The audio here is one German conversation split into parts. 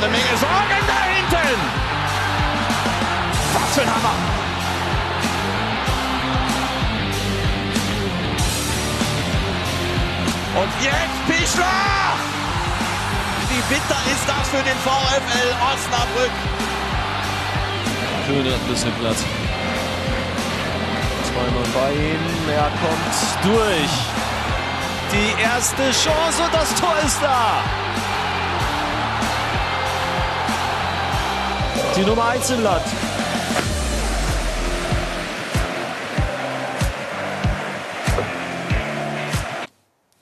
eine Menge Sorgen da hinten. Was für ein Hammer. Und jetzt Pischler! Wie bitter ist das für den VfL Osnabrück? Köhne hat ein bisschen Platz. Zweimal bei ihm, er kommt durch. Die erste Chance und das Tor ist da. Die Nummer 1 im Land.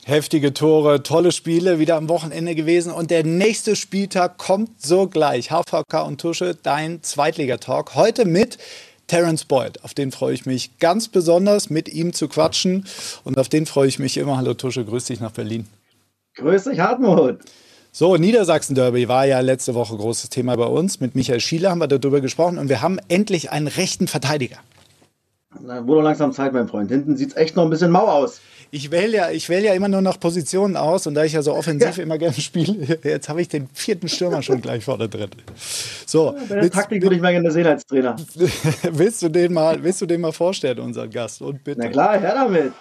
Heftige Tore, tolle Spiele wieder am Wochenende gewesen und der nächste Spieltag kommt sogleich. HVK und Tusche, dein Zweitligatalk. Heute mit Terence Boyd. Auf den freue ich mich ganz besonders, mit ihm zu quatschen. Und auf den freue ich mich immer. Hallo Tusche, grüß dich nach Berlin. Grüß dich, Hartmut. So, Niedersachsen-Derby war ja letzte Woche großes Thema bei uns. Mit Michael Schiele haben wir darüber gesprochen und wir haben endlich einen rechten Verteidiger. Na, wurde langsam Zeit, mein Freund. Hinten sieht es echt noch ein bisschen mau aus. Ich wähle ja, ich wähle ja immer nur nach Positionen aus und da ich ja so offensiv ja. immer gerne spiele, jetzt habe ich den vierten Stürmer schon gleich vorne drin. So, ja, willst, Taktik würde ich mal gerne sehen als Trainer. willst du den mal, willst du den mal vorstellen, unseren Gast? Und bitte. Na klar, her damit.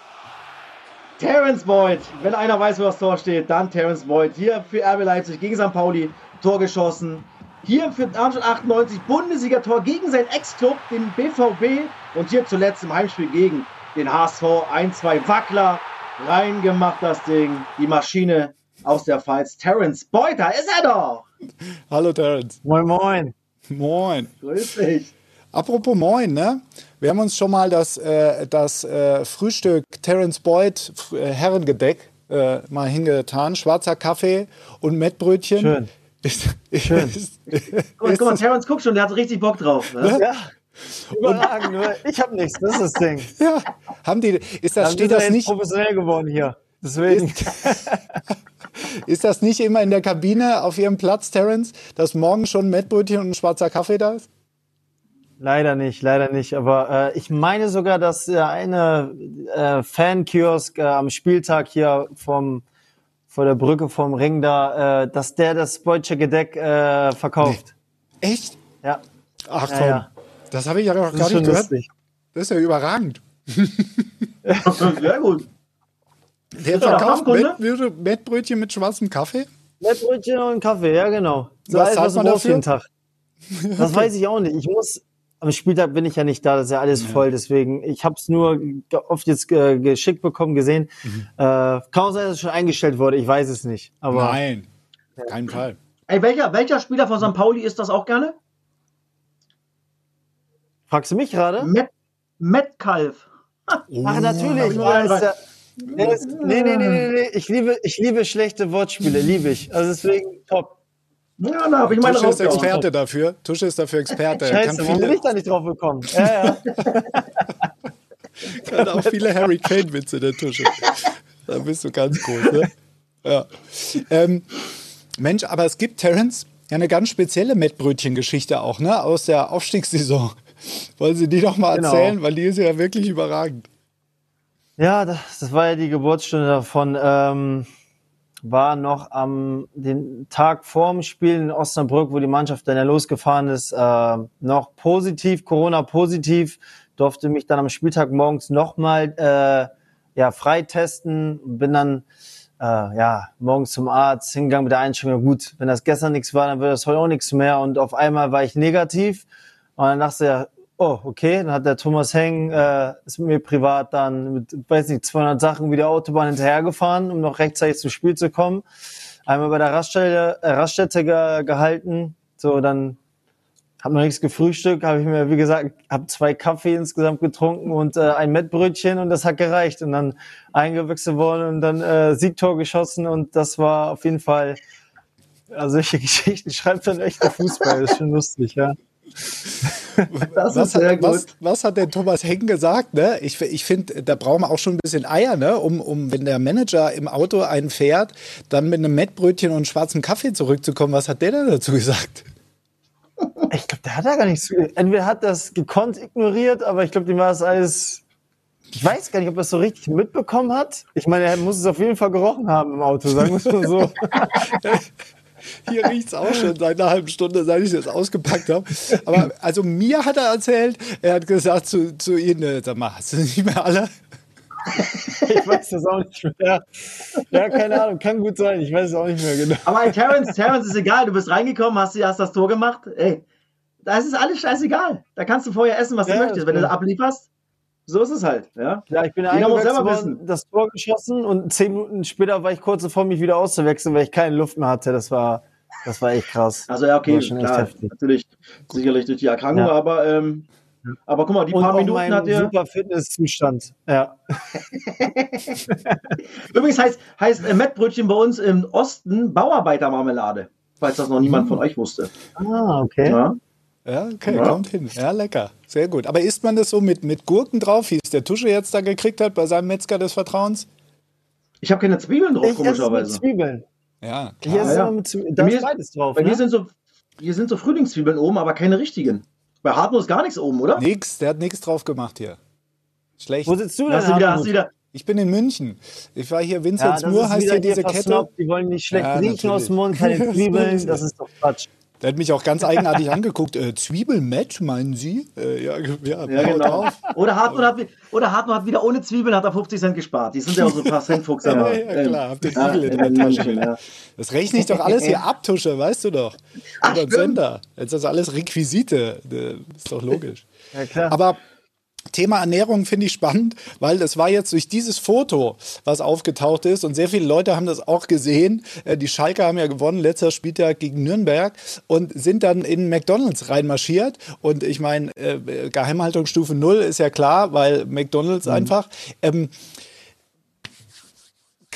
Terence Boyd, wenn einer weiß, wo das Tor steht, dann Terence Boyd. Hier für RB Leipzig gegen St. Pauli, Tor geschossen. Hier für Darmstadt 98, Bundesliga-Tor gegen seinen Ex-Club, den BVB. Und hier zuletzt im Heimspiel gegen den HSV. Ein, zwei Wackler reingemacht, das Ding. Die Maschine aus der Pfalz. Terence Boyd, da ist er doch. Hallo Terence. Moin, moin. Moin. Grüß dich. Apropos Moin, ne? Wir haben uns schon mal das, äh, das äh, Frühstück Terence Boyd äh, Herrengedeck äh, mal hingetan. Schwarzer Kaffee und Mettbrötchen. Schön. Ist, Schön. Ist, guck, mal, guck mal, Terence guck schon, der hat richtig Bock drauf. Ne? Ja. Überragend, nur ich habe nichts, das ist das Ding. Ja, haben die, ist das, Dann steht das jetzt nicht, professionell geworden hier. Deswegen. ist das nicht immer in der Kabine auf ihrem Platz, Terence, dass morgen schon Mettbrötchen und ein schwarzer Kaffee da ist? Leider nicht, leider nicht. Aber äh, ich meine sogar, dass äh, eine äh, Fan-Kiosk äh, am Spieltag hier vom vor der Brücke vom Ring da, äh, dass der das Beutsche Gedeck äh, verkauft. Nee. Echt? Ja. Ach Ja, komm, ja. das habe ich ja noch Das gar nicht gehört. lustig. Das ist ja überragend. Sehr gut. Der verkauft Mettbrötchen mit schwarzem Kaffee? Mettbrötchen und Kaffee, ja genau. So Was alles, was man dafür? jeden Tag. Das weiß ich auch nicht. Ich muss, am Spieltag bin ich ja nicht da, das ist ja alles voll, deswegen, ich habe es nur oft jetzt äh, geschickt bekommen, gesehen. Mhm. Äh, kann auch sein, dass es schon eingestellt wurde, ich weiß es nicht. Aber Nein, keinen Fall. Ey, welcher, welcher Spieler von St. Pauli ist das auch gerne? fragst du mich gerade? Met, Metcalf. Ach, natürlich. Oh, Ja, ist ja, der ist, nee, nee, nee, nee, nee. Ich liebe, ich liebe schlechte Wortspiele, liebe ich. Also deswegen top. Ja, da habe ich meine Tusche ist. Experte dafür. Tusche ist dafür Experte. Er Scheiße, kann, warum bin viele, ich da nicht drauf gekommen? Ja, ja. kann auch viele Harry Kane-Witze, der Tusche. Da bist du ganz groß, ne? Ja. Ähm, Mensch, aber es gibt, Terence, ja eine ganz spezielle Mettbrötchen-Geschichte auch, ne? Aus der Aufstiegssaison. Wollen Sie die doch mal Genau. erzählen? Weil die ist ja wirklich überragend. Ja, das, das war ja die Geburtsstunde davon. Ähm, war noch am den Tag vorm Spiel in Osnabrück, wo die Mannschaft dann ja losgefahren ist, äh, noch positiv, Corona positiv, durfte mich dann am Spieltag morgens nochmal äh, ja, freitesten, bin dann äh, ja, morgens zum Arzt hingegangen mit der Einstellung, gut, wenn das gestern nichts war, dann wird das heute auch nichts mehr. Und auf einmal war ich negativ. Und dann dachte ich, oh, okay, dann hat der Thomas Heng, äh, ist mit mir privat dann mit, weiß nicht, 200 Sachen wieder Autobahn hinterhergefahren, um noch rechtzeitig zum Spiel zu kommen. Einmal bei der Raststätte, äh, Raststätte ge gehalten, so dann hab noch nichts gefrühstückt, habe ich mir, wie gesagt, habe zwei Kaffee insgesamt getrunken und äh, ein Mettbrötchen und das hat gereicht. Und dann eingewechselt worden und dann äh, Siegtor geschossen und das war auf jeden Fall, also solche Geschichten schreibt dann echter Fußball, das ist schon lustig, ja. Das Was hat, was, was hat der Thomas Hengen gesagt? Ne? Ich, ich finde, da brauchen wir auch schon ein bisschen Eier, ne? um, um, wenn der Manager im Auto einen fährt, dann mit einem Mettbrötchen und schwarzem Kaffee zurückzukommen. Was hat der denn dazu gesagt? Ich glaube, der hat da gar nichts. Entweder hat das gekonnt ignoriert, aber ich glaube, dem war das alles. Ich weiß gar nicht, ob er es so richtig mitbekommen hat. Ich meine, er muss es auf jeden Fall gerochen haben im Auto, sagen wir es mal so. hier riecht es auch schon seit einer halben Stunde, seit ich das ausgepackt habe. Aber also mir hat er erzählt, er hat gesagt zu, zu Ihnen, sag mal, hast du nicht mehr alle? ich weiß das auch nicht mehr. Ja, keine Ahnung, kann gut sein. Ich weiß es auch nicht mehr genau. Aber ey, Terrence, Terrence ist egal. Du bist reingekommen, hast, hast das Tor gemacht. Ey, da ist es alles scheißegal. Da kannst du vorher essen, was Ja, du möchtest. Wenn du stimmt. ablieferst, so ist es halt. Ja, Ja, ich bin selber worden, wissen. das Tor geschossen und zehn Minuten später war ich kurz davor, mich wieder auszuwechseln, weil ich keine Luft mehr hatte. Das war, das war echt krass. Also ja, okay, klar, natürlich, sicherlich durch die Erkrankung, Ja. aber, ähm, aber guck mal, die Und paar auch Minuten hat er. super Fitnesszustand. Ja. Übrigens heißt, heißt äh, Mettbrötchen bei uns im Osten Bauarbeitermarmelade, falls das noch niemand von euch wusste. Ah, okay. Ja? Ja, okay, Ja. kommt hin. Ja, lecker. Sehr gut. Aber isst man das so mit, mit Gurken drauf, wie es der Tusche jetzt da gekriegt hat bei seinem Metzger des Vertrauens? Ich habe keine Zwiebeln drauf, Ich esse mit komischerweise. Zwiebeln. Ja, Ich klar. esse ja. immer mit Zwiebeln. Bei Da mir ist ist- beides drauf. Bei mir Ne? sind so, hier sind so Frühlingszwiebeln oben, aber keine richtigen. Bei Hartmut ist gar nichts oben, oder? Nix, der hat nichts drauf gemacht hier. Schlecht. Wo sitzt du denn? Hast du wieder, hast du wieder, Ich bin in München. Ich war hier, ja, das Mur ist heißt hier diese Kette. Die wollen nicht schlecht Ja, riechen aus dem Mund, natürlich. keine Zwiebeln. Das ist doch Quatsch. Der hat mich auch ganz eigenartig angeguckt. Äh, Zwiebelmatch, meinen Sie? Äh, ja, ja, ja, genau. Oder Hartmut, hat, oder Hartmut hat wieder ohne Zwiebeln hat er 50 Cent gespart. Die sind ja auch so ein paar Centfuchs. Ja, aber, ja, klar, habt ihr ja, Igel in der Tasche. Ja. Das rechne ich doch alles hier ab, Tusche, weißt du doch. Ach, stimmt. Sender. Jetzt ist das alles Requisite. Äh, Ist doch logisch. Ja, klar. Aber Thema Ernährung finde ich spannend, weil es war jetzt durch dieses Foto, was aufgetaucht ist, und sehr viele Leute haben das auch gesehen. Äh, Die Schalke haben ja gewonnen, letzter Spieltag gegen Nürnberg und sind dann in McDonalds reinmarschiert. Und ich meine, äh, Geheimhaltungsstufe Null ist ja klar, weil McDonalds einfach. Ähm,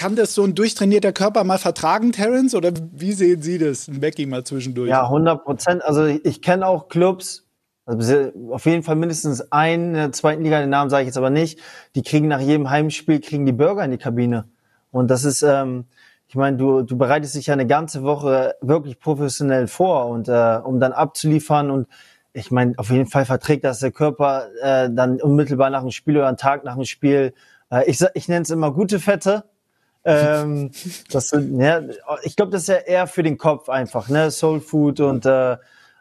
kann das so ein durchtrainierter Körper mal vertragen, Terence? Oder wie sehen Sie das? Ein Becky mal zwischendurch. Ja, 100 Prozent. Also ich kenne auch Clubs, also auf jeden Fall mindestens einen in der zweiten Liga, den Namen sage ich jetzt aber nicht, die kriegen nach jedem Heimspiel, kriegen die Burger in die Kabine. Und das ist, ähm, ich meine, du, du bereitest dich ja eine ganze Woche wirklich professionell vor und äh, um dann abzuliefern und ich meine, auf jeden Fall verträgt das der Körper äh, dann unmittelbar nach dem Spiel oder einen Tag nach dem Spiel. Äh, ich ich nenne es immer gute Fette. ähm, das sind, ja, ich glaube, das ist ja eher für den Kopf einfach, ne? Soul Food und äh,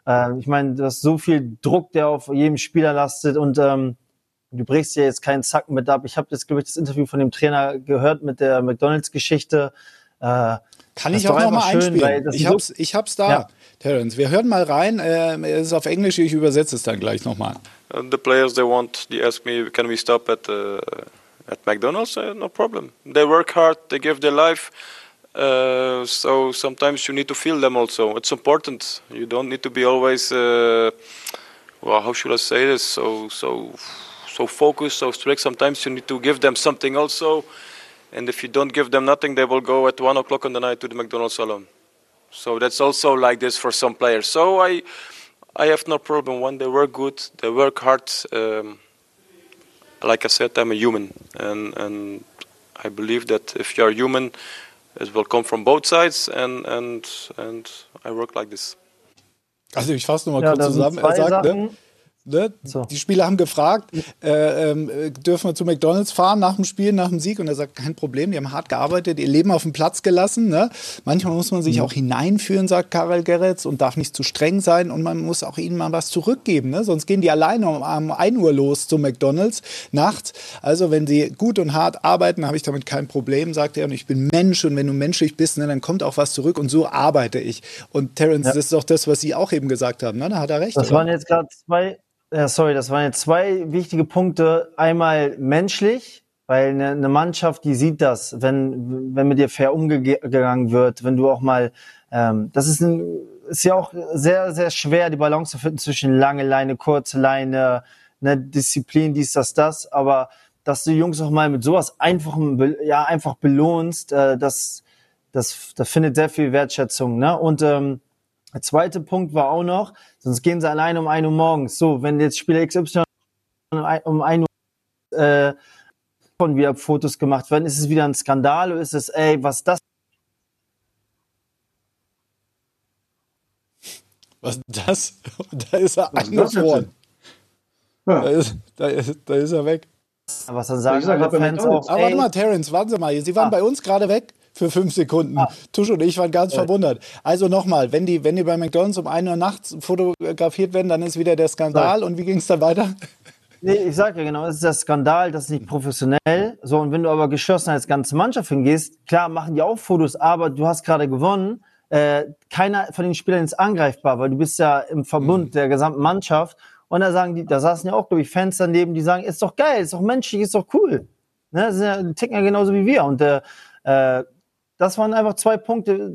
äh, ich meine, du hast so viel Druck, der auf jedem Spieler lastet und ähm, du brichst ja jetzt keinen Zacken mit ab. Ich habe jetzt, glaube ich, das Interview von dem Trainer gehört mit der McDonalds-Geschichte. Äh, Kann Das ich auch noch mal einfach schön, weil einspielen? das Ich so- hab's, ich hab's da, Ja. Terence. Wir hören mal rein. Äh, es ist auf Englisch, ich übersetze es dann gleich nochmal. The players they want they ask me can we stop at uh, at McDonald's uh, no problem they work hard they give their life uh, so sometimes you need to feel them also. It's important. You don't need to be always uh, well how should I say this? So so so focused so strict. Sometimes you need to give them something also. And if you don't give them nothing they will go at one o'clock in the night to the McDonald's alone so that's also like this for some players. So I I have no problem. When they work good, they work hard. Um, like I said, I'm a human, and and I believe that if you are human, it will come from both sides, and and and I work like this. Also ich fasse nochmal ja, kurz zusammen. Er sagt, ne, Sachen. ne, So. die Spieler haben gefragt, äh, äh, dürfen wir zu McDonalds fahren nach dem Spiel, nach dem Sieg? Und er sagt, kein Problem, die haben hart gearbeitet, ihr Leben auf den Platz gelassen. Ne? Manchmal muss man sich Mhm. auch hineinführen, sagt Karel Geretz, und darf nicht zu streng sein. Und man muss auch ihnen mal was zurückgeben. Ne? Sonst gehen die alleine um, um 1 Uhr los zu McDonalds nachts. Also wenn sie gut und hart arbeiten, habe ich damit kein Problem, sagt er. Und ich bin Mensch und wenn du menschlich bist, ne, dann kommt auch was zurück. Und so arbeite ich. Und Terence, das ist doch das, was Sie auch eben gesagt haben. Ne? Da hat er recht. Das oder? waren jetzt gerade zwei, ja, sorry, das waren jetzt zwei wichtige Punkte. Einmal menschlich, weil eine, eine Mannschaft, die sieht das, wenn, wenn mit dir fair umgegangen wird, wenn du auch mal, ähm, das ist, ein, ist ja auch sehr, sehr schwer, die Balance zu finden zwischen lange Leine, kurze Leine, ne, Disziplin, dies, das, das, aber dass du Jungs auch mal mit sowas einfachem, ja, einfach belohnst, äh, das, das, das findet sehr viel Wertschätzung, ne, und, ähm, der zweite Punkt war auch noch, sonst gehen sie alleine um 1 Uhr morgens. So, wenn jetzt Spieler XY um ein- um 1 Uhr äh, von wieder Fotos gemacht werden, ist es wieder ein Skandal oder ist es, ey, was das? Was das? Da ist er eingefroren. Ja. Da ist, da, ist, da ist er weg. Was dann sagen Ich sag, Fans McDonald's. auch, Aber warte mal, Terence, warten Sie mal. Sie waren Ah. bei uns gerade weg. Für fünf Sekunden. Ah. Tusch und ich waren ganz ja. verwundert. Also nochmal, wenn die, wenn die bei McDonalds um 1 Uhr nachts fotografiert werden, dann ist wieder der Skandal. Ja. Und wie ging es dann weiter? Nee, ich sag ja genau, es ist der Skandal, das ist nicht professionell. So, und wenn du aber geschlossen als ganze Mannschaft hingehst, klar machen die auch Fotos, aber du hast gerade gewonnen. Äh, keiner von den Spielern ist angreifbar, weil du bist ja im Verbund mhm. der gesamten Mannschaft. Und da sagen die, da saßen ja auch, glaube ich, Fans daneben, die sagen, ist doch geil, ist doch menschlich, ist doch cool. Ne, das sind ja, die ticken ja genauso wie wir. Und äh, äh das waren einfach zwei Punkte,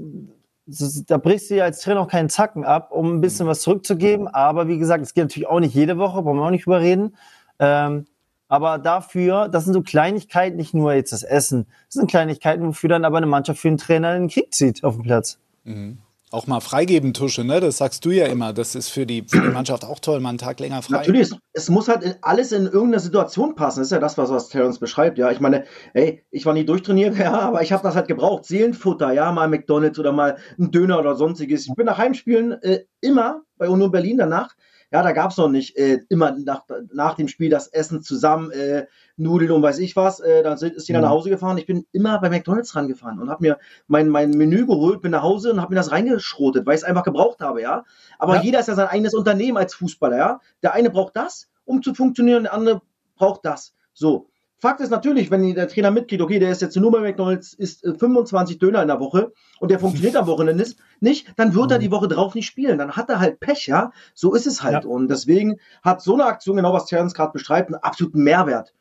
da brichst du ja als Trainer auch keinen Zacken ab, um ein bisschen was zurückzugeben. Aber wie gesagt, es geht natürlich auch nicht jede Woche, wollen wir auch nicht überreden. Ähm, aber dafür, das sind so Kleinigkeiten, nicht nur jetzt das Essen, das sind Kleinigkeiten, wofür dann aber eine Mannschaft für einen Trainer in den Krieg zieht auf dem Platz. Mhm auch mal freigeben, Tusche, ne? Das sagst du ja immer. Das ist für die, für die Mannschaft auch toll, mal einen Tag länger frei. Natürlich, es, muss halt alles in irgendeine Situation passen. Das ist ja das, was, was Terence beschreibt. Ja, ich meine, ey, ich war nie durchtrainiert, ja, aber ich habe das halt gebraucht. Seelenfutter, ja, mal McDonalds oder mal ein Döner oder sonstiges. Ich bin nach Heimspielen äh, immer bei Union Berlin danach ja, da gab es noch nicht äh, immer nach, nach dem Spiel das Essen zusammen, äh, Nudeln und weiß ich was. Äh, dann ist jeder mhm. nach Hause gefahren. Ich bin immer bei McDonalds rangefahren und habe mir mein, mein Menü geholt, bin nach Hause und habe mir das reingeschrotet, weil ich es einfach gebraucht habe, ja. Aber ja. jeder ist ja sein eigenes Unternehmen als Fußballer, ja. Der eine braucht das, um zu funktionieren, der andere braucht das. So. Fakt ist natürlich, wenn der Trainer mitkriegt, okay, der ist jetzt nur bei McDonalds, isst 25 äh, Döner in der Woche und der funktioniert am Wochenende nicht, dann wird er mhm. die Woche drauf nicht spielen. Dann hat er halt Pech, ja. So ist es halt. Ja. Und deswegen hat so eine Aktion, genau was Terence gerade beschreibt, einen absoluten Mehrwert.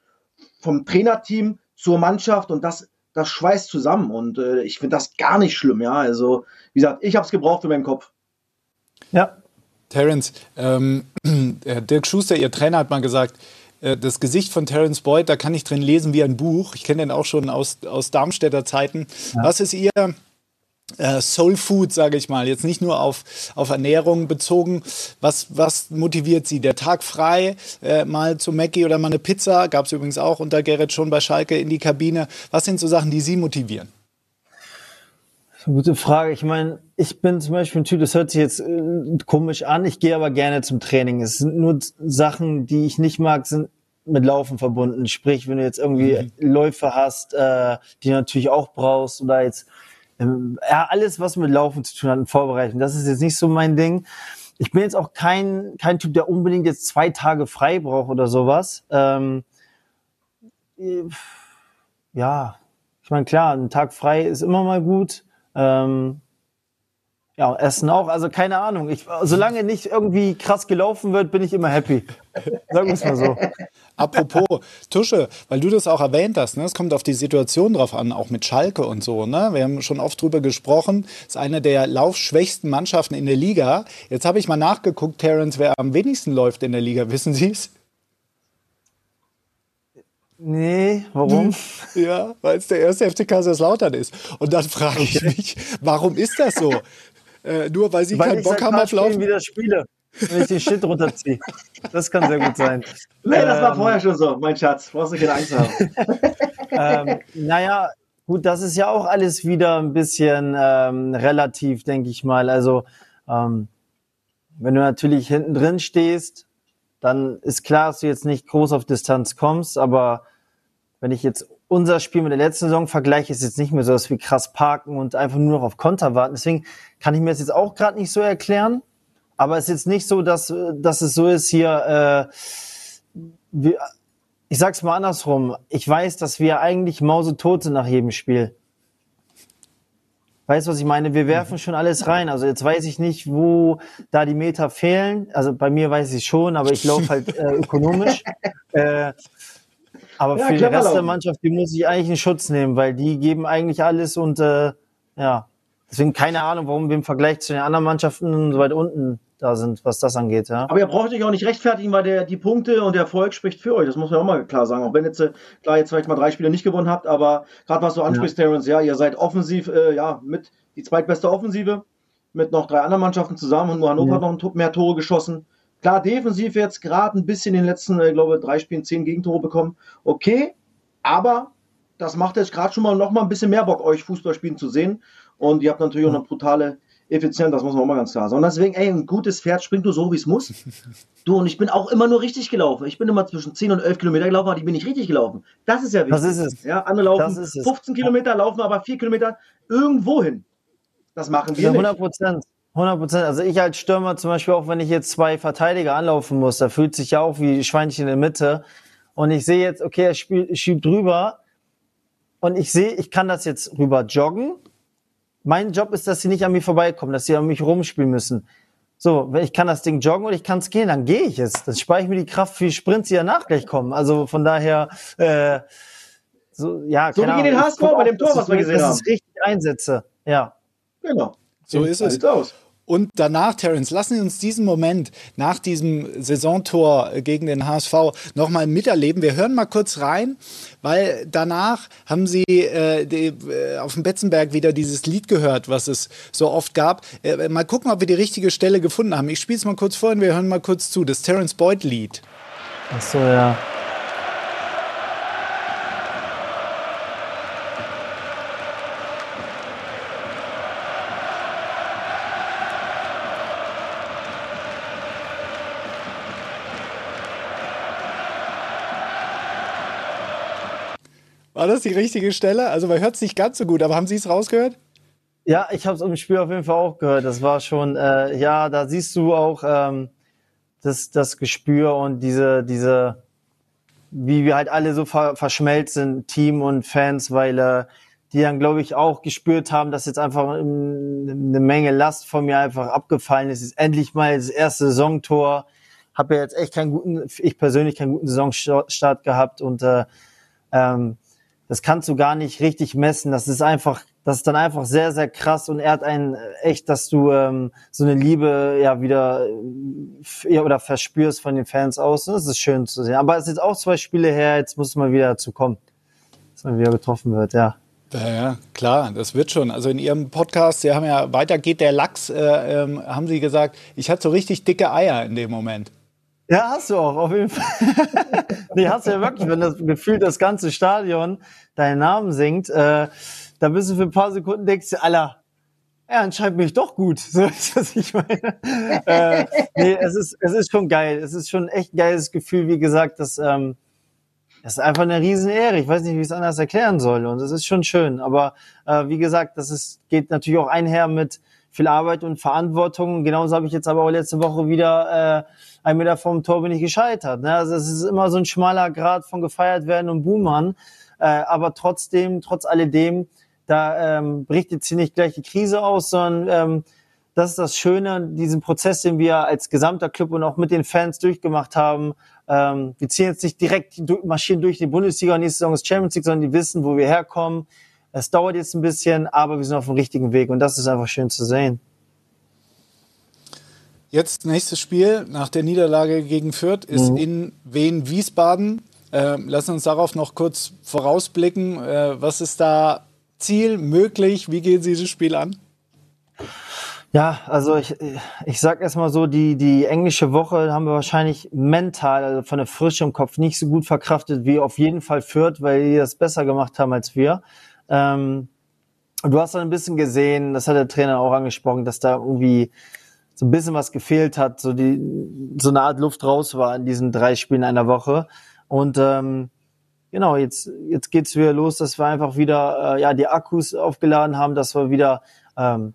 Vom Trainerteam zur Mannschaft und das, das schweißt zusammen. Und äh, ich finde das gar nicht schlimm, ja. Also, wie gesagt, ich habe es gebraucht in meinem Kopf. Ja. Terence, ähm, Dirk Schuster, Ihr Trainer, hat mal gesagt, äh, das Gesicht von Terence Boyd, da kann ich drin lesen wie ein Buch. Ich kenne den auch schon aus, aus Darmstädter Zeiten. Ja. Was ist Ihr äh, Soul Food, sage ich mal, jetzt nicht nur auf, auf Ernährung bezogen. Was, was motiviert Sie? Der Tag frei, äh, mal zu Mackie oder mal eine Pizza, gab es übrigens auch unter Gerrit schon bei Schalke in die Kabine. Was sind so Sachen, die Sie motivieren? Gute Frage. Ich meine, ich bin zum Beispiel ein Typ, das hört sich jetzt äh, komisch an, ich gehe aber gerne zum Training. Es sind nur Sachen, die ich nicht mag, sind mit Laufen verbunden. Sprich, wenn du jetzt irgendwie mhm. Läufe hast, äh, die du natürlich auch brauchst oder jetzt ähm, ja, alles, was mit Laufen zu tun hat und Vorbereitung. Das ist jetzt nicht so mein Ding. Ich bin jetzt auch kein, kein Typ, der unbedingt jetzt zwei Tage frei braucht oder sowas. Ähm, ja, ich meine, klar, ein Tag frei ist immer mal gut. Ähm, ja, Essen auch. Also keine Ahnung. Ich, solange nicht irgendwie krass gelaufen wird, bin ich immer happy. Sagen wir es mal so. Apropos Tusche, weil du das auch erwähnt hast, ne? es kommt auf die Situation drauf an, auch mit Schalke und so. Ne? Wir haben schon oft drüber gesprochen. Ist eine der laufschwächsten Mannschaften in der Liga. Jetzt habe ich mal nachgeguckt, Terence, wer am wenigsten läuft in der Liga. Wissen Sie es? Nee, warum? Ja, weil es der erste FC Kaiserslautern ist. Und dann frage ich mich, warum ist das so? Äh, nur weil sie weil keinen Bock haben auf Laufen? wieder spiele, wenn ich den Shit runterziehe. Das kann sehr gut sein. Nee, das war ähm, vorher schon so, mein Schatz. Brauchst du keine Angst haben. ähm, naja, gut, das ist ja auch alles wieder ein bisschen ähm, relativ, denke ich mal. Also, ähm, wenn du natürlich hinten drin stehst, dann ist klar, dass du jetzt nicht groß auf Distanz kommst, aber wenn ich jetzt unser Spiel mit der letzten Saison vergleiche, ist jetzt nicht mehr so, dass wir krass parken und einfach nur noch auf Konter warten. Deswegen kann ich mir das jetzt auch gerade nicht so erklären. Aber es ist jetzt nicht so, dass, dass es so ist hier, äh, wir, ich sag's mal andersrum. Ich weiß, dass wir eigentlich mausetot sind nach jedem Spiel. Weißt du, was ich meine? Wir werfen schon alles rein. Also jetzt weiß ich nicht, wo da die Meter fehlen. Also bei mir weiß ich schon, aber ich laufe halt äh, ökonomisch. Äh, aber ja, für die Rest der Mannschaft, die muss ich eigentlich in Schutz nehmen, weil die geben eigentlich alles und äh, ja, deswegen keine Ahnung, warum wir im Vergleich zu den anderen Mannschaften so weit unten da sind, was das angeht. Ja. Aber ihr braucht euch auch nicht rechtfertigen, weil der, die Punkte und der Erfolg spricht für euch. Das muss man auch mal klar sagen. Auch wenn jetzt, äh, klar, jetzt vielleicht mal drei Spiele nicht gewonnen habt, aber gerade was du ansprichst, ja. Terence, ja, ihr seid offensiv, äh, ja, mit die zweitbeste Offensive, mit noch drei anderen Mannschaften zusammen und nur Hannover ja. hat noch mehr Tore geschossen. Klar, defensiv jetzt gerade ein bisschen in den letzten, ich glaube, drei Spielen zehn Gegentore bekommen. Okay, aber das macht jetzt gerade schon mal noch mal ein bisschen mehr Bock, euch Fußball spielen zu sehen. Und ihr habt natürlich auch eine brutale effizient, das muss man auch mal ganz klar sagen. Und deswegen, ey, ein gutes Pferd springt du so, wie es muss. Du, und ich bin auch immer nur richtig gelaufen. Ich bin immer zwischen 10 und 11 Kilometer gelaufen, aber ich bin nicht richtig gelaufen. Das ist ja wichtig. Das ist es. Ja, andere laufen Das ist es. 15 Kilometer, laufen aber 4 Kilometer irgendwo hin. Das machen wir Ja, nicht. 100 Prozent. 100 Prozent. Also ich als Stürmer zum Beispiel, auch wenn ich jetzt zwei Verteidiger anlaufen muss, da fühlt sich ja auch wie Schweinchen in der Mitte. Und ich sehe jetzt, okay, er spielt, schiebt drüber. Und ich sehe, ich kann das jetzt rüber joggen. Mein Job ist, dass sie nicht an mir vorbeikommen, dass sie an mich rumspielen müssen. So, wenn ich kann das Ding joggen oder ich kann es gehen, dann gehe ich es. Dann spare ich mir die Kraft für die Sprints, die danach gleich kommen. Also von daher, äh, so, ja, So keine wie gegen den. HSV bei dem Tor, dass was wir ich- gesehen dass haben. ich richtig einsetze. Ja. Genau. So ist es. Sieht's aus. Und danach, Terence, lassen Sie uns diesen Moment nach diesem Saisontor gegen den HSV nochmal miterleben. Wir hören mal kurz rein, weil danach haben Sie äh, die, äh, auf dem Betzenberg wieder dieses Lied gehört, was es so oft gab. Äh, mal gucken, ob wir die richtige Stelle gefunden haben. Ich spiele es mal kurz vor und wir hören mal kurz zu. Das Terence Boyd-Lied. Ach so, ja. War das die richtige Stelle? Also man hört es nicht ganz so gut, aber haben Sie es rausgehört? Ja, ich habe es im Spiel auf jeden Fall auch gehört. Das war schon, äh, ja, da siehst du auch ähm, das, das Gespür und diese, diese, wie wir halt alle so ver verschmelzen, Team und Fans, weil äh, die dann, glaube ich, auch gespürt haben, dass jetzt einfach eine Menge Last von mir einfach abgefallen ist. Ist endlich mal das erste Saisontor. Habe ja jetzt echt keinen guten, ich persönlich keinen guten Saisonstart gehabt und äh, ähm, das kannst du gar nicht richtig messen. Das ist einfach, das ist dann einfach sehr, sehr krass und ehrt einen echt, dass du ähm, so eine Liebe ja wieder äh, ja, oder verspürst von den Fans aus. Das ist schön zu sehen. Aber es ist jetzt auch zwei Spiele her, jetzt muss man wieder dazu kommen, dass man wieder getroffen wird, ja. Ja, ja, klar, das wird schon. Also in Ihrem Podcast, Sie haben ja weiter geht der Lachs, äh, ähm, haben Sie gesagt, ich hatte so richtig dicke Eier in dem Moment. Ja, hast du auch, auf jeden Fall. nee, hast du ja wirklich, wenn das gefühlt das ganze Stadion deinen Namen singt, äh, da bist du für ein paar Sekunden denkst du, Alter, er anscheinend mich doch gut. So ist das, ich meine. äh, nee, es ist, es ist schon geil. Es ist schon echt ein geiles Gefühl, wie gesagt, das, ähm, das ist einfach eine riesen Ehre. Ich weiß nicht, wie ich es anders erklären soll. Und es ist schon schön. Aber äh, wie gesagt, das ist, geht natürlich auch einher mit viel Arbeit und Verantwortung. Genauso habe ich jetzt aber auch letzte Woche wieder äh, ein Meter vom Tor bin ich gescheitert. Ne? Also es ist immer so ein schmaler Grad von gefeiert werden und Buhmann. Äh, aber trotzdem, trotz alledem, da ähm, bricht jetzt hier nicht gleich die Krise aus, sondern ähm, das ist das Schöne, diesen Prozess, den wir als gesamter Club und auch mit den Fans durchgemacht haben. Ähm, wir ziehen jetzt nicht direkt, du- marschieren durch die Bundesliga und nächste Saison ist Champions League, sondern die wissen, wo wir herkommen. Es dauert jetzt ein bisschen, aber wir sind auf dem richtigen Weg und das ist einfach schön zu sehen. Jetzt nächstes Spiel nach der Niederlage gegen Fürth ist in Wien-Wiesbaden. Ähm, lassen uns darauf noch kurz vorausblicken. Äh, was ist da Ziel, möglich? Wie gehen Sie dieses Spiel an? Ja, also ich, ich sag erstmal so, die, die englische Woche haben wir wahrscheinlich mental, also von der Frische im Kopf nicht so gut verkraftet wie auf jeden Fall Fürth, weil die das besser gemacht haben als wir. Ähm, du hast dann ein bisschen gesehen, das hat der Trainer auch angesprochen, dass da irgendwie so ein bisschen was gefehlt hat, so die, so eine Art Luft raus war in diesen drei Spielen einer Woche. Und ähm, genau, jetzt, jetzt geht's wieder los, dass wir einfach wieder äh, ja, die Akkus aufgeladen haben, dass wir wieder ähm,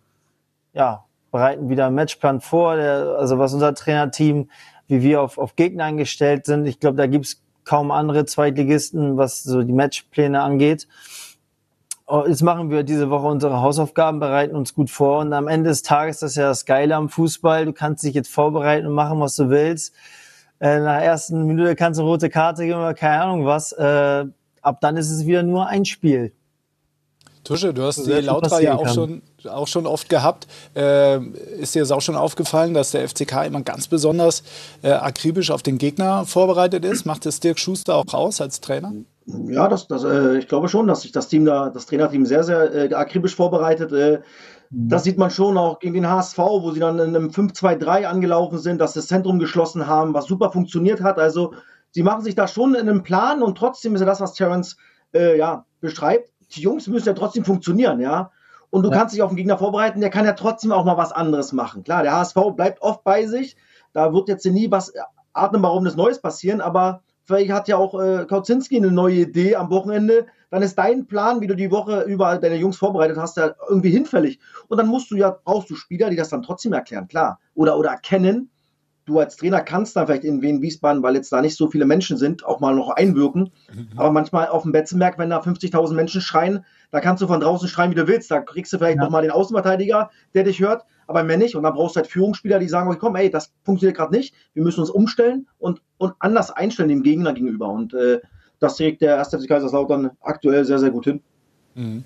ja, bereiten wieder einen Matchplan vor, der, also was unser Trainerteam, wie wir auf, auf Gegner eingestellt sind. Ich glaube, da gibt's kaum andere Zweitligisten, was so die Matchpläne angeht. Oh, Jetzt machen wir diese Woche unsere Hausaufgaben, bereiten uns gut vor und am Ende des Tages, das ist ja das Geile am Fußball, du kannst dich jetzt vorbereiten und machen, was du willst. Äh, nach der ersten Minute kannst du eine rote Karte geben oder keine Ahnung was. Äh, ab dann ist es wieder nur ein Spiel. Tusche, du hast die Lautra ja auch schon, auch schon oft gehabt. Äh, ist dir das auch schon aufgefallen, dass der FCK immer ganz besonders äh, akribisch auf den Gegner vorbereitet ist? Macht es Dirk Schuster auch aus als Trainer? Ja, das, das, äh, ich glaube schon, dass sich das Team da, das Trainerteam sehr, sehr äh, akribisch vorbereitet. Äh, das sieht man schon auch gegen den HSV, wo sie dann in einem 5-2-3 angelaufen sind, dass das Zentrum geschlossen haben, was super funktioniert hat. Also sie machen sich da schon in einem Plan und trotzdem ist ja das, was Terence äh, ja, beschreibt. Die Jungs müssen ja trotzdem funktionieren, ja. und du ja. kannst dich auf den Gegner vorbereiten, der kann ja trotzdem auch mal was anderes machen. Klar, der HSV bleibt oft bei sich, da wird jetzt nie was atemberaubendes Neues passieren, aber vielleicht hat ja auch äh, Kautzinski eine neue Idee am Wochenende, dann ist dein Plan, wie du die Woche über deine Jungs vorbereitet hast, ja irgendwie hinfällig. Und dann musst du ja, brauchst du Spieler, die das dann trotzdem erklären, klar. Oder, oder erkennen, du als Trainer kannst dann vielleicht in Wien Wiesbaden, weil jetzt da nicht so viele Menschen sind, auch mal noch einwirken. Mhm. Aber manchmal auf dem Betzenberg, wenn da 50.000 Menschen schreien, da kannst du von draußen schreien, wie du willst. Da kriegst du vielleicht ja. nochmal den Außenverteidiger, der dich hört, aber mehr nicht. Und dann brauchst du halt Führungsspieler, die sagen, komm, ey, das funktioniert gerade nicht. Wir müssen uns umstellen und, und anders einstellen dem Gegner gegenüber. Und äh, das trägt der 1. FC Kaiserslautern aktuell sehr, sehr gut hin. Mhm.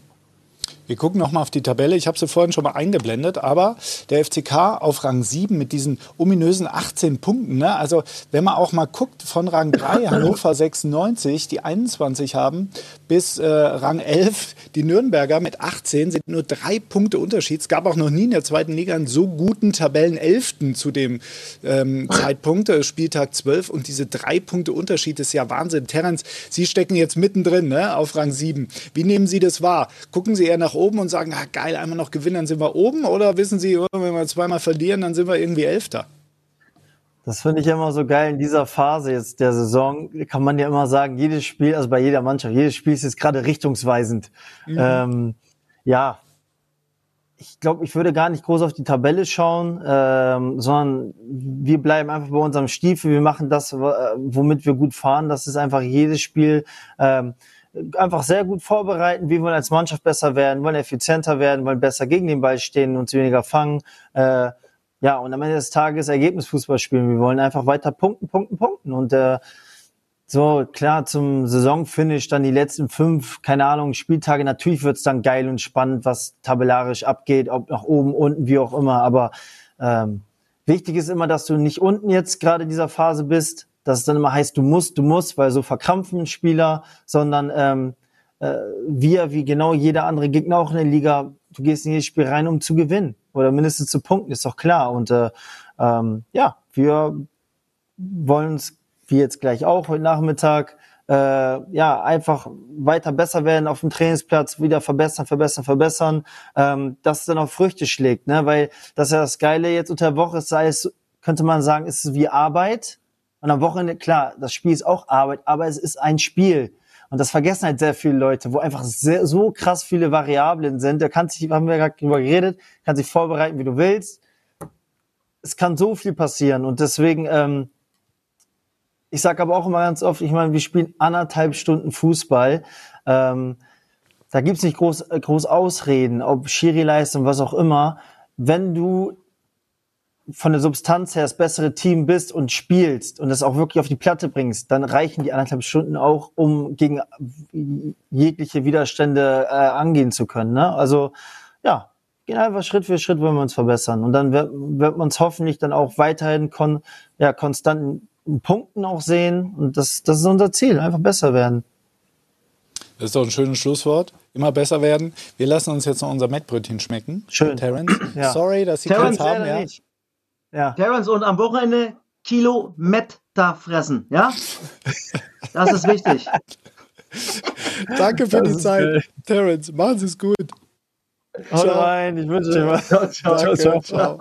Wir gucken nochmal auf die Tabelle. Ich habe sie vorhin schon mal eingeblendet, aber der FCK auf Rang 7 mit diesen ominösen 18 Punkten. Ne? Also, wenn man auch mal guckt, von Rang 3 Hannover 96, die 21 haben, bis äh, Rang 11 die Nürnberger mit 18 sind nur drei Punkte Unterschied. Es gab auch noch nie in der zweiten Liga einen so guten Tabellenelften zu dem ähm, Zeitpunkt, äh, Spieltag 12. Und diese drei Punkte Unterschied ist ja Wahnsinn. Terence, Sie stecken jetzt mittendrin ne, auf Rang 7. Wie nehmen Sie das wahr? Gucken Sie eher nach oben und sagen, ah, geil, einmal noch gewinnen, dann sind wir oben? Oder wissen Sie, oh, wenn wir zweimal verlieren, dann sind wir irgendwie Elfter? Das finde ich immer so geil in dieser Phase jetzt der Saison. Kann man ja immer sagen, jedes Spiel, also bei jeder Mannschaft, jedes Spiel ist jetzt gerade richtungsweisend. Mhm. Ähm, ja, ich glaube, ich würde gar nicht groß auf die Tabelle schauen, ähm, sondern wir bleiben einfach bei unserem Stiefel. Wir machen das, womit wir gut fahren. Das ist einfach jedes Spiel. Ähm, einfach sehr gut vorbereiten. Wir wollen als Mannschaft besser werden, wollen effizienter werden, wollen besser gegen den Ball stehen, und weniger fangen. Äh, ja, und am Ende des Tages Ergebnisfußball spielen. Wir wollen einfach weiter punkten, punkten, punkten. Und äh, so, klar, zum Saisonfinish dann die letzten fünf, keine Ahnung, Spieltage. Natürlich wird's dann geil und spannend, was tabellarisch abgeht, ob nach oben, unten, wie auch immer. Aber ähm, wichtig ist immer, dass du nicht unten jetzt gerade in dieser Phase bist, dass es dann immer heißt, du musst, du musst, weil so verkrampfen Spieler, sondern ähm, äh, wir, wie genau jeder andere Gegner auch in der Liga, du gehst in jedes Spiel rein, um zu gewinnen oder mindestens zu punkten, ist doch klar. Und äh, ähm, ja, wir wollen uns, wie jetzt gleich auch heute Nachmittag, äh, ja, einfach weiter besser werden auf dem Trainingsplatz, wieder verbessern, verbessern, verbessern, ähm, dass es dann auch Früchte schlägt, ne? Weil das ist ja das Geile jetzt unter der Woche, sei es, könnte man sagen, ist es wie Arbeit, und am Wochenende, klar, das Spiel ist auch Arbeit, aber es ist ein Spiel. Und das vergessen halt sehr viele Leute, wo einfach sehr, so krass viele Variablen sind. Da kannst du, haben wir gerade drüber geredet, kannst dich vorbereiten, wie du willst. Es kann so viel passieren. Und deswegen, ähm, ich sage aber auch immer ganz oft, ich meine, wir spielen anderthalb Stunden Fußball. Ähm, da gibt's nicht groß, groß Ausreden, ob Schiri-Leistung, was auch immer. Wenn du von der Substanz her das bessere Team bist und spielst und das auch wirklich auf die Platte bringst, dann reichen die anderthalb Stunden auch, um gegen jegliche Widerstände äh, angehen zu können. Ne? Also ja, gehen einfach Schritt für Schritt, wollen wir uns verbessern. Und dann wird, wird man uns hoffentlich dann auch weiterhin kon ja, konstant in Punkten auch sehen. Und das, das ist unser Ziel, einfach besser werden. Das ist doch ein schönes Schlusswort. Immer besser werden. Wir lassen uns jetzt noch unser Mettbrötchen schmecken. Schön. Terence, ja. sorry, dass Sie Terrence, keins haben. Ja. Nicht. Ja. Terence, und am Wochenende Kilo Metta fressen, ja? Das ist wichtig. Danke für das die Zeit, geil. Terence. Machen Sie es gut. Haut rein, ich wünsche dir was. Ciao, ciao, ciao, ciao.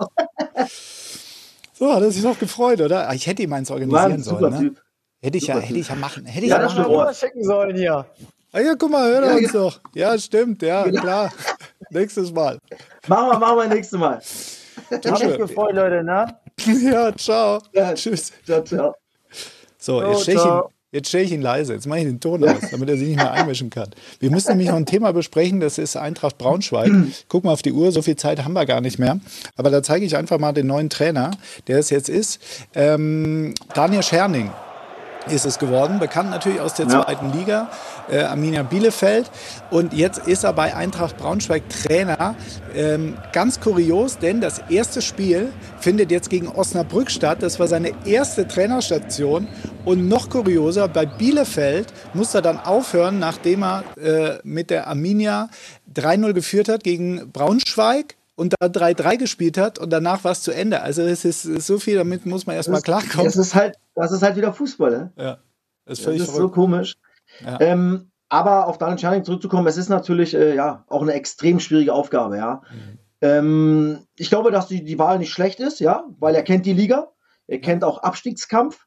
So, hat er sich noch gefreut, oder? Ah, ich hätte ihm eins organisieren Mann, sollen. Ne? Typ. Hätte ich super ja, hätte ich ja machen. Hätte ich ja, ja machen schicken sollen hier. Ah ja, guck mal, hör ja, uns ja. doch. Ja, stimmt, ja, klar. Nächstes Mal. Machen wir, machen wir nächstes Mal. Hab mich gefreut, Leute, ne? Ja, ciao. Ja, Tschüss. Ciao, ciao. So, jetzt stelle ich, ihn, jetzt stell ich ihn leise. Jetzt mache ich den Ton aus, damit er sich nicht mehr einmischen kann. Wir müssen nämlich noch ein Thema besprechen, das ist Eintracht Braunschweig. Guck mal auf die Uhr, so viel Zeit haben wir gar nicht mehr. Aber da zeige ich einfach mal den neuen Trainer, der es jetzt ist. Ähm, Daniel Scherning ist es geworden, bekannt natürlich aus der ja. zweiten Liga, äh, Arminia Bielefeld. Und jetzt ist er bei Eintracht Braunschweig Trainer. Ähm, ganz kurios, denn das erste Spiel findet jetzt gegen Osnabrück statt. Das war seine erste Trainerstation. Und noch kurioser, bei Bielefeld muss er dann aufhören, nachdem er äh, mit der Arminia 3-0 geführt hat gegen Braunschweig und da 3-3 gespielt hat und danach war es zu Ende. Also es ist so viel, damit muss man erstmal klarkommen. Das ist halt, das ist halt wieder Fußball. Ne? Ja. Das ist, das ist so komisch. Ja. Ähm, aber auf Daniel Czernik zurückzukommen, es ist natürlich äh, ja auch eine extrem schwierige Aufgabe, ja. Mhm. Ähm, ich glaube, dass die, die Wahl nicht schlecht ist, ja, weil er kennt die Liga, er kennt auch Abstiegskampf.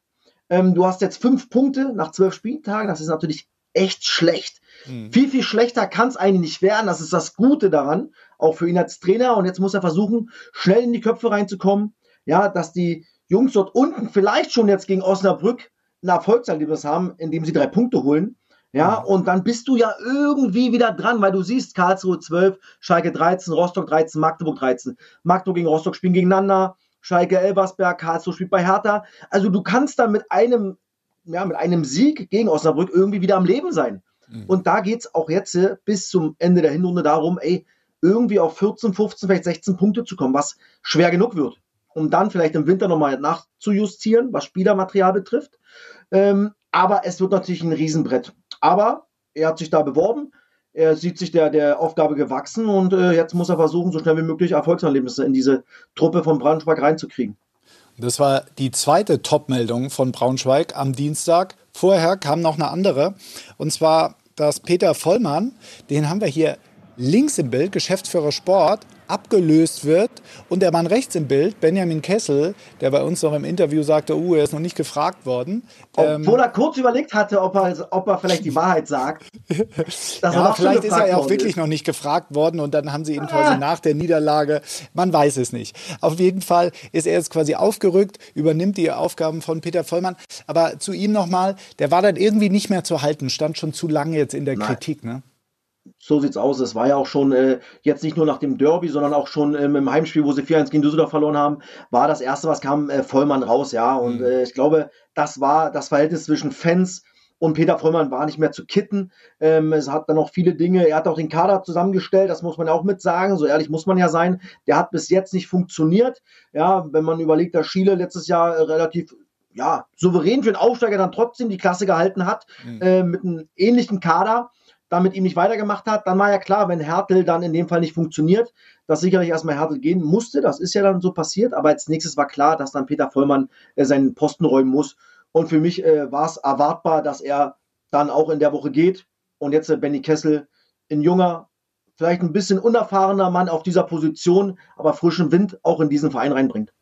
Ähm, du hast jetzt fünf Punkte nach zwölf Spieltagen, das ist natürlich echt schlecht. Mhm. Viel, viel schlechter kann es eigentlich nicht werden. Das ist das Gute daran, auch für ihn als Trainer. Und jetzt muss er versuchen, schnell in die Köpfe reinzukommen. Ja, dass die Jungs dort unten vielleicht schon jetzt gegen Osnabrück ein Erfolgserlebnis haben, indem sie drei Punkte holen. Ja, mhm. und dann bist du ja irgendwie wieder dran, weil du siehst, Karlsruhe 12, Schalke 13, Rostock 13, Magdeburg 13. Magdeburg gegen Rostock spielen gegeneinander, Schalke Elversberg, Karlsruhe spielt bei Hertha. Also du kannst da mit einem, ja, mit einem Sieg gegen Osnabrück irgendwie wieder am Leben sein. Mhm. Und da geht es auch jetzt äh, bis zum Ende der Hinrunde darum, ey, irgendwie auf 14, 15, vielleicht 16 Punkte zu kommen, was schwer genug wird, um dann vielleicht im Winter nochmal nachzujustieren, was Spielermaterial betrifft. Ähm, aber es wird natürlich ein Riesenbrett. Aber er hat sich da beworben, er sieht sich der, der Aufgabe gewachsen und äh, jetzt muss er versuchen, so schnell wie möglich Erfolgserlebnisse in diese Truppe von Braunschweig reinzukriegen. Das war die zweite Top-Meldung von Braunschweig am Dienstag. Vorher kam noch eine andere. Und zwar, dass Peter Vollmann, den haben wir hier links im Bild, Geschäftsführer Sport, abgelöst wird und der Mann rechts im Bild, Benjamin Kessel, der bei uns noch im Interview sagte, uh, er ist noch nicht gefragt worden. Obwohl ähm, er kurz überlegt hatte, ob er, ob er vielleicht die Wahrheit sagt. ja, vielleicht ist er ja auch wirklich ist. noch nicht gefragt worden und dann haben sie ihn ah. quasi nach der Niederlage, man weiß es nicht. Auf jeden Fall ist er jetzt quasi aufgerückt, übernimmt die Aufgaben von Peter Vollmann. Aber zu ihm nochmal, der war dann irgendwie nicht mehr zu halten, stand schon zu lange jetzt in der Nein. Kritik. Ne? So sieht's aus. Es war ja auch schon äh, jetzt nicht nur nach dem Derby, sondern auch schon ähm, im Heimspiel, wo sie 4-1 gegen Düsseldorf verloren haben, war das erste, was kam, äh, Vollmann raus, ja. Und mhm. äh, ich glaube, das war das Verhältnis zwischen Fans und Peter Vollmann war nicht mehr zu kitten. Ähm, es hat dann noch viele Dinge, er hat auch den Kader zusammengestellt, das muss man ja auch mit sagen, so ehrlich muss man ja sein. Der hat bis jetzt nicht funktioniert. Ja, wenn man überlegt, dass Schiele letztes Jahr äh, relativ ja, souverän für den Aufsteiger dann trotzdem die Klasse gehalten hat, mhm. äh, mit einem ähnlichen Kader damit ihm nicht weitergemacht hat, dann war ja klar, wenn Hertel dann in dem Fall nicht funktioniert, dass sicherlich erstmal Hertel gehen musste. Das ist ja dann so passiert, aber als nächstes war klar, dass dann Peter Vollmann äh, seinen Posten räumen muss. Und für mich äh, war es erwartbar, dass er dann auch in der Woche geht. Und jetzt äh, Benny Kessel, ein junger, vielleicht ein bisschen unerfahrener Mann auf dieser Position, aber frischen Wind auch in diesen Verein reinbringt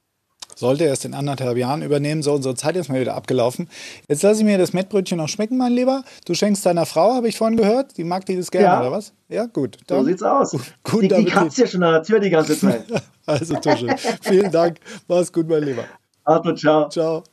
sollte erst in anderthalb Jahren übernehmen. So, unsere Zeit ist mal wieder abgelaufen. Jetzt lasse ich mir das Mettbrötchen noch schmecken, mein Lieber. Du schenkst deiner Frau, habe ich vorhin gehört. Die mag dieses gerne, ja. oder was? Ja, gut. Dann, so sieht's aus. Gut, die, die kratzt ja schon an der Tür die ganze Zeit. also, Tusche, vielen Dank. Mach's gut, mein Lieber. Also, ciao. Ciao.